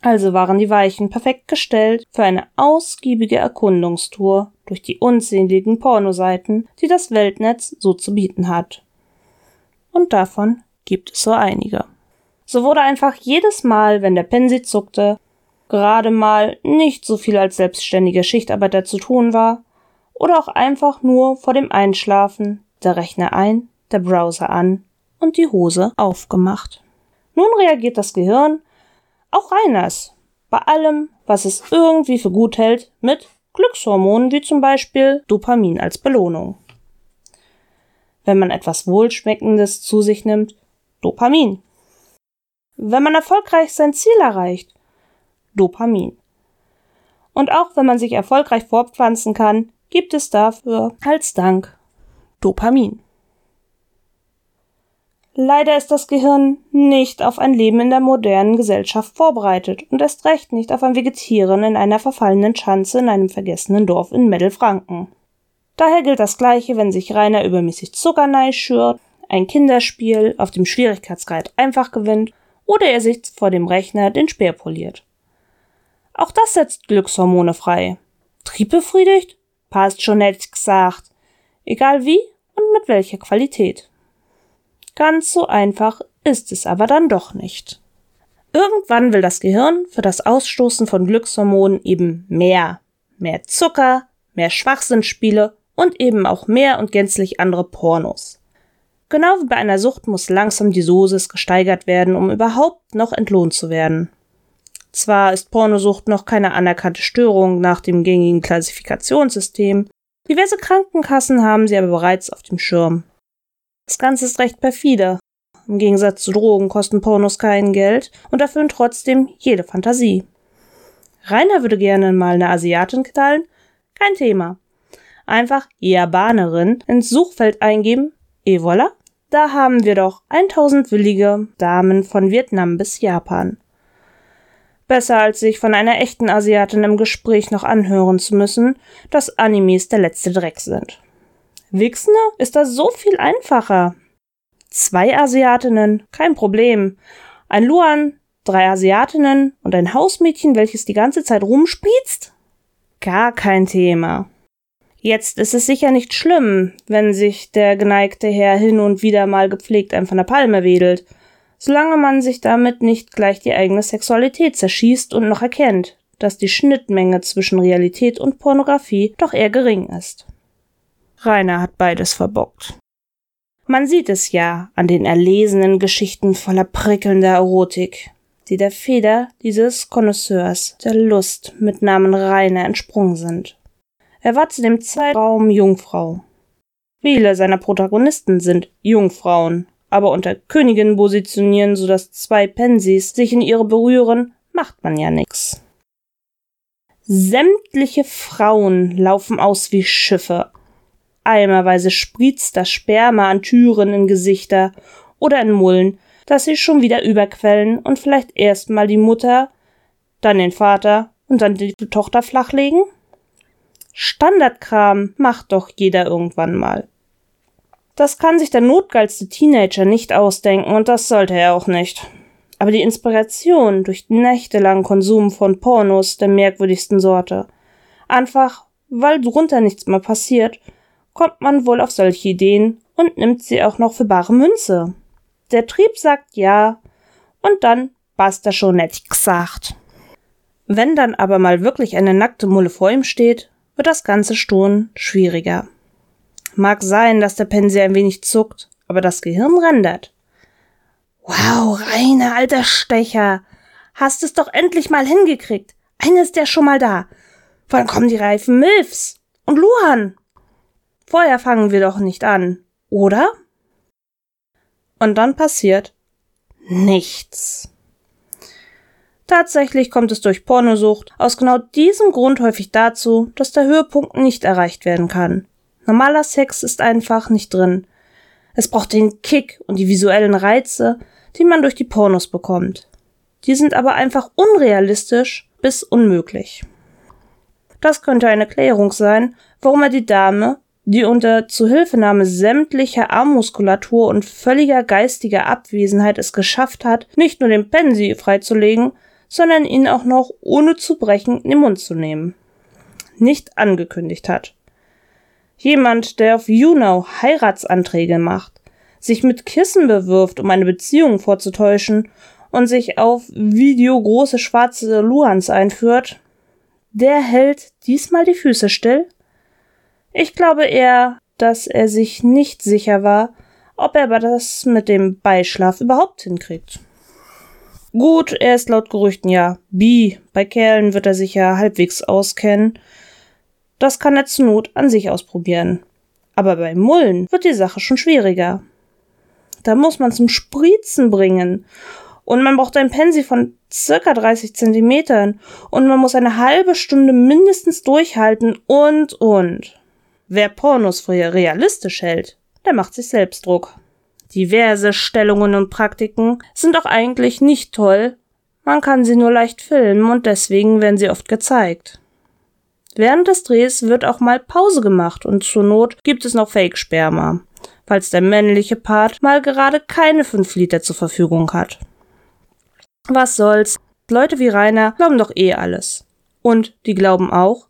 [SPEAKER 5] Also waren die Weichen perfekt gestellt für eine ausgiebige Erkundungstour durch die unzähligen Pornoseiten, die das Weltnetz so zu bieten hat. Und davon gibt es so einige. So wurde einfach jedes Mal, wenn der Pensi zuckte, gerade mal nicht so viel als selbstständige Schichtarbeiter zu tun war, oder auch einfach nur vor dem Einschlafen der Rechner ein, der Browser an und die Hose aufgemacht. Nun reagiert das Gehirn, auch Reiners, bei allem, was es irgendwie für gut hält, mit Glückshormonen wie zum Beispiel Dopamin als Belohnung. Wenn man etwas Wohlschmeckendes zu sich nimmt, Dopamin. Wenn man erfolgreich sein Ziel erreicht, Dopamin. Und auch wenn man sich erfolgreich fortpflanzen kann, gibt es dafür als Dank Dopamin. Leider ist das Gehirn nicht auf ein Leben in der modernen Gesellschaft vorbereitet und erst recht nicht auf ein Vegetieren in einer verfallenen Schanze in einem vergessenen Dorf in Mittelfranken. Daher gilt das Gleiche, wenn sich Rainer übermäßig Zuckernei schürt, ein Kinderspiel auf dem Schwierigkeitsgrad einfach gewinnt oder er sich vor dem Rechner den Speer poliert. Auch das setzt Glückshormone frei. Trieb befriedigt? Passt schon nett gesagt. Egal wie und mit welcher Qualität. Ganz so einfach ist es aber dann doch nicht. Irgendwann will das Gehirn für das Ausstoßen von Glückshormonen eben mehr. Mehr Zucker, mehr Schwachsinnspiele und eben auch mehr und gänzlich andere Pornos. Genau wie bei einer Sucht muss langsam die Sosis gesteigert werden, um überhaupt noch entlohnt zu werden. Zwar ist Pornosucht noch keine anerkannte Störung nach dem gängigen Klassifikationssystem, diverse Krankenkassen haben sie aber bereits auf dem Schirm. Das Ganze ist recht perfide. Im Gegensatz zu Drogen kosten Pornos kein Geld und erfüllen trotzdem jede Fantasie. Rainer würde gerne mal eine Asiatin knallen? Kein Thema. Einfach Japanerin ins Suchfeld eingeben, et voilà, da haben wir doch 1000 willige Damen von Vietnam bis Japan. Besser als sich von einer echten Asiatin im Gespräch noch anhören zu müssen, dass Animes der letzte Dreck sind. Wichsende ist das so viel einfacher. Zwei Asiatinnen, kein Problem. Ein Luan, drei Asiatinnen und ein Hausmädchen, welches die ganze Zeit rumspießt? Gar kein Thema. Jetzt ist es sicher nicht schlimm, wenn sich der geneigte Herr hin und wieder mal gepflegt ein von der Palme wedelt solange man sich damit nicht gleich die eigene Sexualität zerschießt und noch erkennt, dass die Schnittmenge zwischen Realität und Pornografie doch eher gering ist. Rainer hat beides verbockt. Man sieht es ja an den erlesenen Geschichten voller prickelnder Erotik, die der Feder dieses Connoisseurs der Lust mit Namen Rainer entsprungen sind. Er war zu dem Zeitraum Jungfrau. Viele seiner Protagonisten sind Jungfrauen, aber unter Königin positionieren, sodass zwei Pensis sich in ihre berühren, macht man ja nix. Sämtliche Frauen laufen aus wie Schiffe. Eimerweise spritzt das Sperma an Türen in Gesichter oder in Mullen, dass sie schon wieder überquellen und vielleicht erstmal die Mutter, dann den Vater und dann die Tochter flachlegen? Standardkram macht doch jeder irgendwann mal. Das kann sich der notgeilste Teenager nicht ausdenken und das sollte er auch nicht. Aber die Inspiration durch nächtelangen Konsum von Pornos der merkwürdigsten Sorte. Einfach, weil drunter nichts mehr passiert, kommt man wohl auf solche Ideen und nimmt sie auch noch für bare Münze. Der Trieb sagt ja und dann basta schon nett gesagt. Wenn dann aber mal wirklich eine nackte Mulle vor ihm steht, wird das ganze Stohlen schwieriger. Mag sein, dass der Pinsel ein wenig zuckt, aber das Gehirn rendert. Wow, reiner alter Stecher. Hast es doch endlich mal hingekriegt. Einer ist ja schon mal da. Wann kommen die reifen Milfs? Und Luhan? Vorher fangen wir doch nicht an, oder? Und dann passiert nichts. Tatsächlich kommt es durch Pornosucht aus genau diesem Grund häufig dazu, dass der Höhepunkt nicht erreicht werden kann. Normaler Sex ist einfach nicht drin. Es braucht den Kick und die visuellen Reize, die man durch die Pornos bekommt. Die sind aber einfach unrealistisch bis unmöglich. Das könnte eine Klärung sein, warum er die Dame, die unter Zuhilfenahme sämtlicher Armmuskulatur und völliger geistiger Abwesenheit es geschafft hat, nicht nur den Pensi freizulegen, sondern ihn auch noch ohne zu brechen in den Mund zu nehmen. Nicht angekündigt hat. Jemand, der auf YouNow Heiratsanträge macht, sich mit Kissen bewirft, um eine Beziehung vorzutäuschen und sich auf Video große schwarze Luans einführt, der hält diesmal die Füße still? Ich glaube eher, dass er sich nicht sicher war, ob er aber das mit dem Beischlaf überhaupt hinkriegt. Gut, er ist laut Gerüchten ja bi. Bei Kerlen wird er sich ja halbwegs auskennen. Das kann er zur Not an sich ausprobieren. Aber bei Mullen wird die Sache schon schwieriger. Da muss man zum Spritzen bringen. Und man braucht ein Pensi von circa 30 Zentimetern. Und man muss eine halbe Stunde mindestens durchhalten und, und. Wer Pornos für realistisch hält, der macht sich selbst Druck. Diverse Stellungen und Praktiken sind auch eigentlich nicht toll. Man kann sie nur leicht filmen und deswegen werden sie oft gezeigt. Während des Drehs wird auch mal Pause gemacht und zur Not gibt es noch Fake-Sperma, falls der männliche Part mal gerade keine 5 Liter zur Verfügung hat. Was soll's? Leute wie Rainer glauben doch eh alles. Und die glauben auch,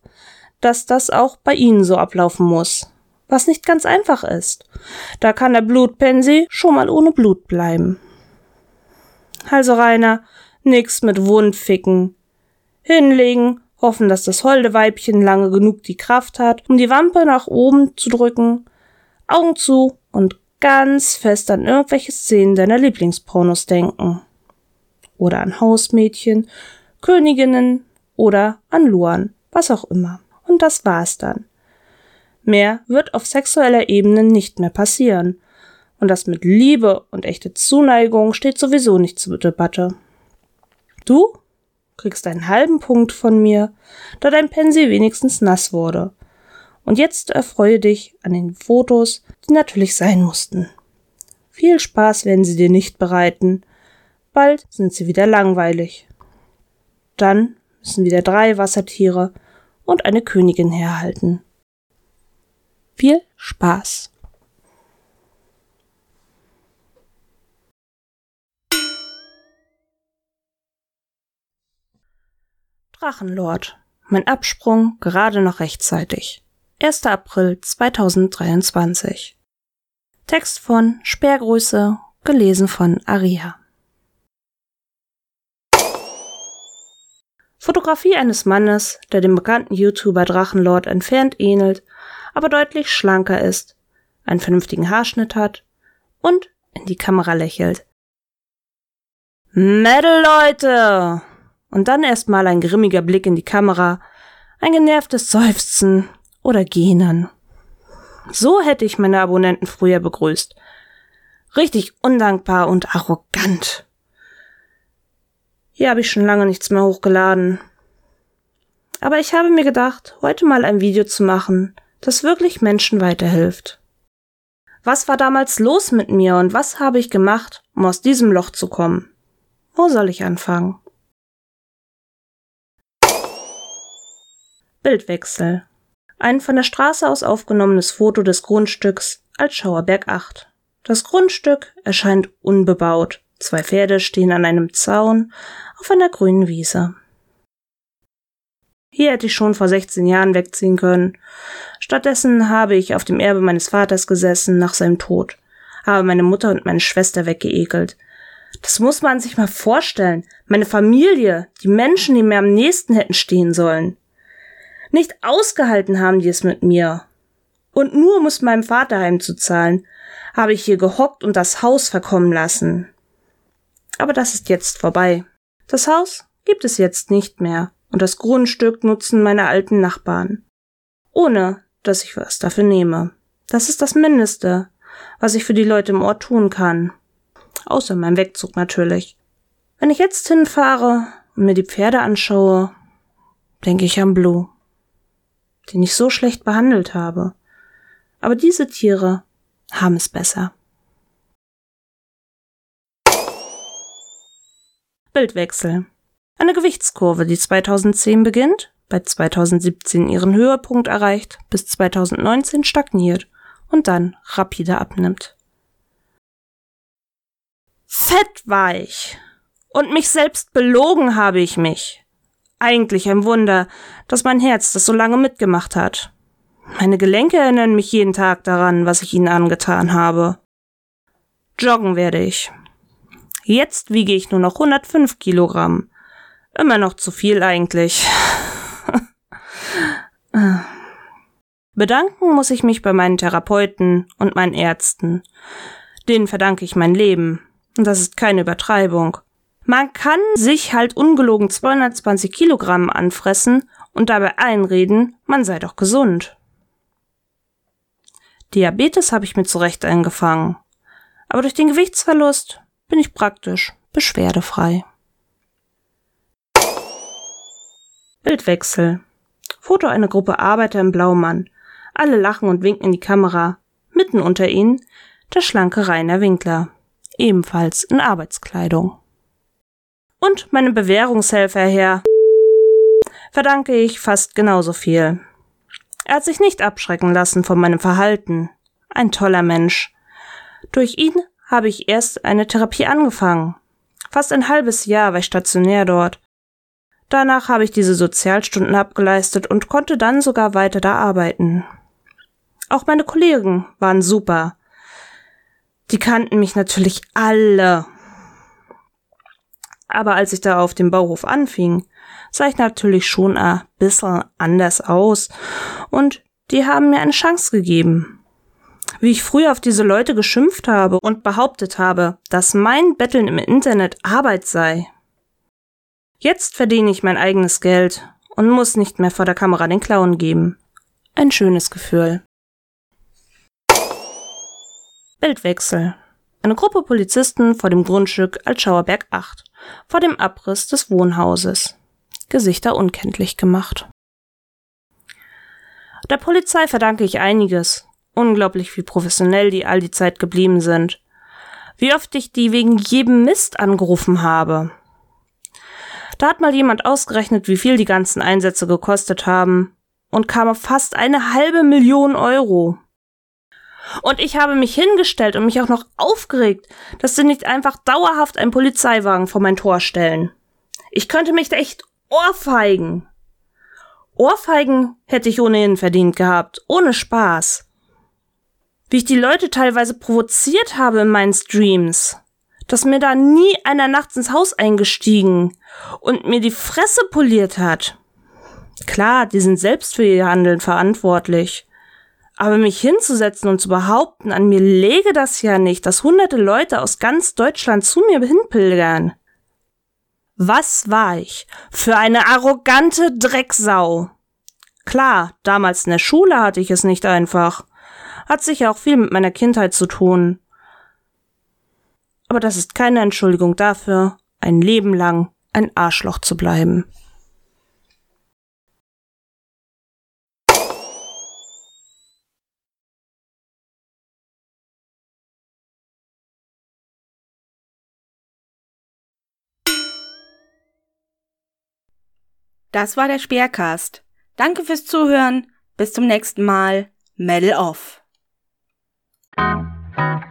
[SPEAKER 5] dass das auch bei ihnen so ablaufen muss was nicht ganz einfach ist. Da kann der Blutpensi schon mal ohne Blut bleiben. Also Rainer, nix mit Wundficken. Hinlegen, hoffen, dass das holde Weibchen lange genug die Kraft hat, um die Wampe nach oben zu drücken, Augen zu und ganz fest an irgendwelche Szenen deiner Lieblingspornos denken. Oder an Hausmädchen, Königinnen oder an Luan, was auch immer. Und das war's dann. Mehr wird auf sexueller Ebene nicht mehr passieren. Und das mit Liebe und echte Zuneigung steht sowieso nicht zur Debatte. Du kriegst einen halben Punkt von mir, da dein Pensi wenigstens nass wurde. Und jetzt erfreue dich an den Fotos, die natürlich sein mussten. Viel Spaß werden sie dir nicht bereiten. Bald sind sie wieder langweilig. Dann müssen wieder drei Wassertiere und eine Königin herhalten. Viel Spaß! Drachenlord. Mein Absprung gerade noch rechtzeitig. 1. April 2023. Text von Sperrgröße, gelesen von Aria. Fotografie eines Mannes, der dem bekannten YouTuber Drachenlord entfernt ähnelt aber deutlich schlanker ist, einen vernünftigen Haarschnitt hat und in die Kamera lächelt. Metal Leute! Und dann erstmal ein grimmiger Blick in die Kamera, ein genervtes Seufzen oder Gähnen. So hätte ich meine Abonnenten früher begrüßt. Richtig undankbar und arrogant. Hier habe ich schon lange nichts mehr hochgeladen. Aber ich habe mir gedacht, heute mal ein Video zu machen, das wirklich Menschen weiterhilft. Was war damals los mit mir und was habe ich gemacht, um aus diesem Loch zu kommen? Wo soll ich anfangen? Bildwechsel. Ein von der Straße aus aufgenommenes Foto des Grundstücks als Schauerberg 8. Das Grundstück erscheint unbebaut. Zwei Pferde stehen an einem Zaun auf einer grünen Wiese. Hier hätte ich schon vor 16 Jahren wegziehen können. Stattdessen habe ich auf dem Erbe meines Vaters gesessen nach seinem Tod, habe meine Mutter und meine Schwester weggeekelt. Das muss man sich mal vorstellen. Meine Familie, die Menschen, die mir am nächsten hätten stehen sollen. Nicht ausgehalten haben die es mit mir. Und nur um es meinem Vater heimzuzahlen, habe ich hier gehockt und das Haus verkommen lassen. Aber das ist jetzt vorbei. Das Haus gibt es jetzt nicht mehr und das Grundstück nutzen meine alten Nachbarn. Ohne, dass ich was dafür nehme. Das ist das Mindeste, was ich für die Leute im Ort tun kann. Außer meinem Wegzug natürlich. Wenn ich jetzt hinfahre und mir die Pferde anschaue, denke ich an Blue, den ich so schlecht behandelt habe. Aber diese Tiere haben es besser. Bildwechsel. Eine Gewichtskurve, die 2010 beginnt, bei 2017 ihren Höhepunkt erreicht, bis 2019 stagniert und dann rapide abnimmt. Fett war ich. Und mich selbst belogen habe ich mich. Eigentlich ein Wunder, dass mein Herz das so lange mitgemacht hat. Meine Gelenke erinnern mich jeden Tag daran, was ich ihnen angetan habe. Joggen werde ich. Jetzt wiege ich nur noch 105 Kilogramm. Immer noch zu viel eigentlich. Bedanken muss ich mich bei meinen Therapeuten und meinen Ärzten. Denen verdanke ich mein Leben. Und das ist keine Übertreibung. Man kann sich halt ungelogen 220 Kilogramm anfressen und dabei einreden, man sei doch gesund. Diabetes habe ich mir zurecht eingefangen. Aber durch den Gewichtsverlust bin ich praktisch beschwerdefrei. Bildwechsel. Foto einer Gruppe Arbeiter im Blaumann. Alle lachen und winken in die Kamera. Mitten unter ihnen der schlanke Rainer Winkler. Ebenfalls in Arbeitskleidung. Und meinem Bewährungshelfer Herr verdanke ich fast genauso viel. Er hat sich nicht abschrecken lassen von meinem Verhalten. Ein toller Mensch. Durch ihn habe ich erst eine Therapie angefangen. Fast ein halbes Jahr war ich stationär dort. Danach habe ich diese Sozialstunden abgeleistet und konnte dann sogar weiter da arbeiten. Auch meine Kollegen waren super. Die kannten mich natürlich alle. Aber als ich da auf dem Bauhof anfing, sah ich natürlich schon ein bisschen anders aus und die haben mir eine Chance gegeben. Wie ich früher auf diese Leute geschimpft habe und behauptet habe, dass mein Betteln im Internet Arbeit sei. Jetzt verdiene ich mein eigenes Geld und muss nicht mehr vor der Kamera den Clown geben. Ein schönes Gefühl. Bildwechsel. Eine Gruppe Polizisten vor dem Grundstück Altschauerberg 8, vor dem Abriss des Wohnhauses. Gesichter unkenntlich gemacht. Der Polizei verdanke ich einiges. Unglaublich wie professionell die all die Zeit geblieben sind. Wie oft ich die wegen jedem Mist angerufen habe. Da hat mal jemand ausgerechnet, wie viel die ganzen Einsätze gekostet haben und kam auf fast eine halbe Million Euro. Und ich habe mich hingestellt und mich auch noch aufgeregt, dass sie nicht einfach dauerhaft einen Polizeiwagen vor mein Tor stellen. Ich könnte mich da echt ohrfeigen. Ohrfeigen hätte ich ohnehin verdient gehabt, ohne Spaß. Wie ich die Leute teilweise provoziert habe in meinen Streams, dass mir da nie einer nachts ins Haus eingestiegen und mir die Fresse poliert hat. Klar, die sind selbst für ihr Handeln verantwortlich. Aber mich hinzusetzen und zu behaupten, an mir lege das ja nicht, dass hunderte Leute aus ganz Deutschland zu mir hinpilgern. Was war ich für eine arrogante Drecksau? Klar, damals in der Schule hatte ich es nicht einfach. Hat sicher auch viel mit meiner Kindheit zu tun. Aber das ist keine Entschuldigung dafür, ein Leben lang ein Arschloch zu bleiben.
[SPEAKER 2] Das war der Speercast. Danke fürs Zuhören. Bis zum nächsten Mal. Medal off. Thank you.